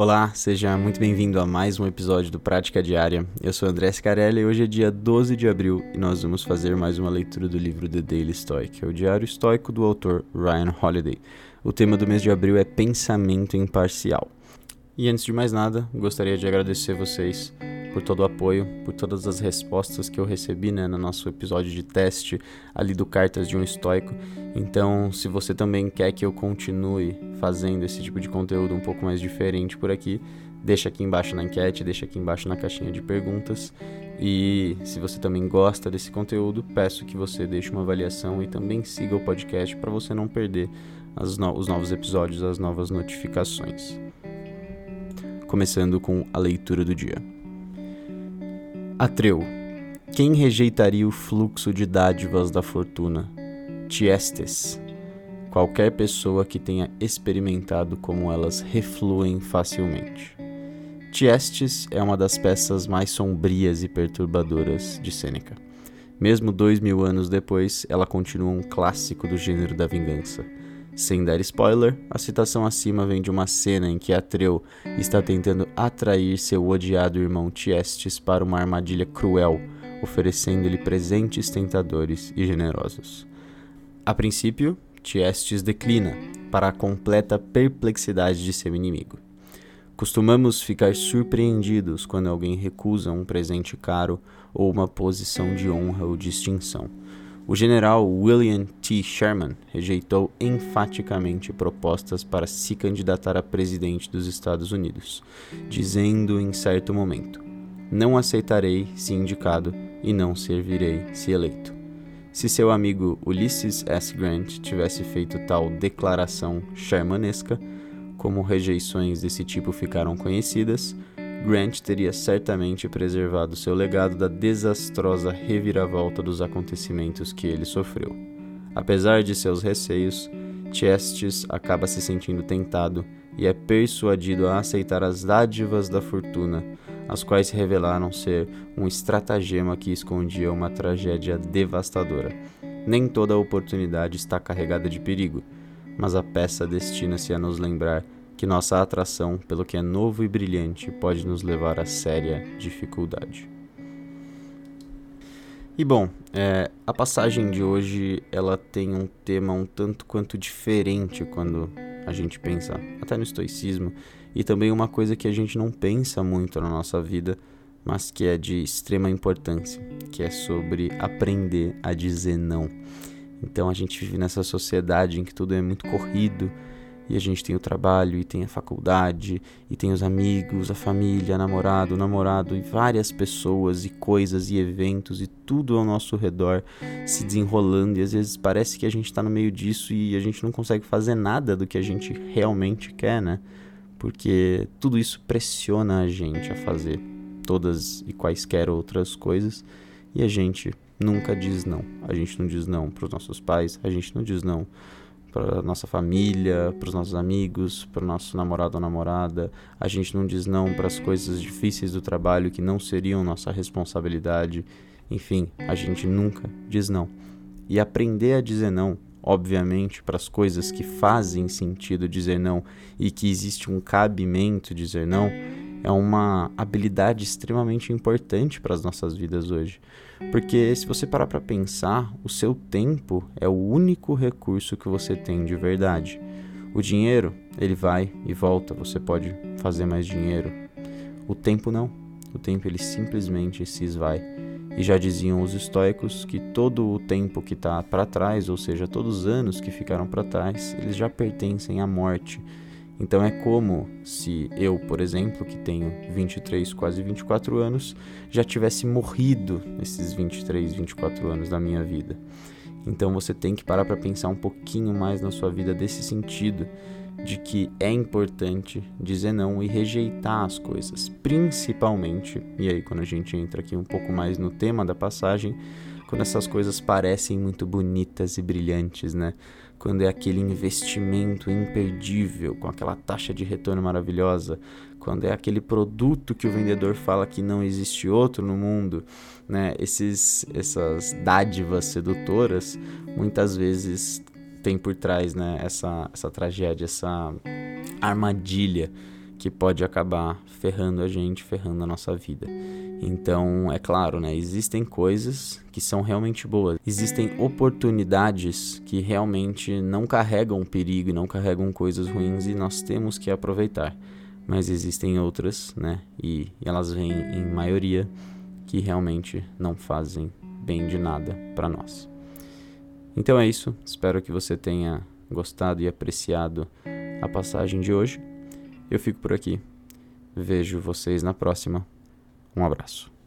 Olá, seja muito bem-vindo a mais um episódio do Prática Diária. Eu sou André Scarelli e hoje é dia 12 de abril e nós vamos fazer mais uma leitura do livro The Daily Stoic, é o diário estoico do autor Ryan Holiday. O tema do mês de abril é pensamento imparcial. E antes de mais nada, gostaria de agradecer vocês por todo o apoio, por todas as respostas que eu recebi né, no nosso episódio de teste ali do Cartas de um Estoico. Então, se você também quer que eu continue fazendo esse tipo de conteúdo um pouco mais diferente por aqui, deixa aqui embaixo na enquete, deixa aqui embaixo na caixinha de perguntas. E se você também gosta desse conteúdo, peço que você deixe uma avaliação e também siga o podcast para você não perder no os novos episódios, as novas notificações. Começando com a leitura do dia. Atreu. Quem rejeitaria o fluxo de dádivas da fortuna? Tiestes. Qualquer pessoa que tenha experimentado como elas refluem facilmente. Tiestes é uma das peças mais sombrias e perturbadoras de Sêneca. Mesmo dois mil anos depois, ela continua um clássico do gênero da vingança sem dar spoiler, a citação acima vem de uma cena em que Atreu está tentando atrair seu odiado irmão Tiestes para uma armadilha cruel, oferecendo-lhe presentes tentadores e generosos. A princípio, Tiestes declina, para a completa perplexidade de seu inimigo. Costumamos ficar surpreendidos quando alguém recusa um presente caro ou uma posição de honra ou distinção. O general William T. Sherman rejeitou enfaticamente propostas para se candidatar a presidente dos Estados Unidos, dizendo em certo momento: Não aceitarei se indicado e não servirei se eleito. Se seu amigo Ulysses S. Grant tivesse feito tal declaração shermanesca, como rejeições desse tipo ficaram conhecidas, Grant teria certamente preservado seu legado da desastrosa reviravolta dos acontecimentos que ele sofreu. Apesar de seus receios, Chestes acaba se sentindo tentado e é persuadido a aceitar as dádivas da fortuna, as quais revelaram ser um estratagema que escondia uma tragédia devastadora. Nem toda oportunidade está carregada de perigo, mas a peça destina-se a nos lembrar que nossa atração pelo que é novo e brilhante pode nos levar a séria dificuldade. E bom, é, a passagem de hoje ela tem um tema um tanto quanto diferente quando a gente pensa até no estoicismo e também uma coisa que a gente não pensa muito na nossa vida, mas que é de extrema importância, que é sobre aprender a dizer não. Então a gente vive nessa sociedade em que tudo é muito corrido, e a gente tem o trabalho, e tem a faculdade, e tem os amigos, a família, namorado, namorado, e várias pessoas, e coisas, e eventos, e tudo ao nosso redor se desenrolando. E às vezes parece que a gente está no meio disso e a gente não consegue fazer nada do que a gente realmente quer, né? Porque tudo isso pressiona a gente a fazer todas e quaisquer outras coisas, e a gente nunca diz não. A gente não diz não para os nossos pais, a gente não diz não para nossa família, para os nossos amigos, para o nosso namorado ou namorada. A gente não diz não para as coisas difíceis do trabalho que não seriam nossa responsabilidade. Enfim, a gente nunca diz não. E aprender a dizer não, obviamente, para as coisas que fazem sentido dizer não e que existe um cabimento dizer não, é uma habilidade extremamente importante para as nossas vidas hoje. Porque se você parar para pensar, o seu tempo é o único recurso que você tem de verdade. O dinheiro, ele vai e volta, você pode fazer mais dinheiro. O tempo não. O tempo ele simplesmente se esvai. E já diziam os estoicos que todo o tempo que está para trás, ou seja, todos os anos que ficaram para trás, eles já pertencem à morte. Então é como se eu, por exemplo, que tenho 23, quase 24 anos, já tivesse morrido nesses 23, 24 anos da minha vida. Então você tem que parar para pensar um pouquinho mais na sua vida desse sentido de que é importante dizer não e rejeitar as coisas, principalmente, e aí quando a gente entra aqui um pouco mais no tema da passagem, quando essas coisas parecem muito bonitas e brilhantes, né? Quando é aquele investimento imperdível, com aquela taxa de retorno maravilhosa, quando é aquele produto que o vendedor fala que não existe outro no mundo, né? Esses, essas dádivas sedutoras, muitas vezes tem por trás, né? Essa, essa tragédia, essa armadilha que pode acabar ferrando a gente, ferrando a nossa vida. Então, é claro, né? Existem coisas que são realmente boas. Existem oportunidades que realmente não carregam perigo e não carregam coisas ruins e nós temos que aproveitar. Mas existem outras, né? E elas vêm em maioria que realmente não fazem bem de nada para nós. Então é isso. Espero que você tenha gostado e apreciado a passagem de hoje. Eu fico por aqui. Vejo vocês na próxima. Um abraço.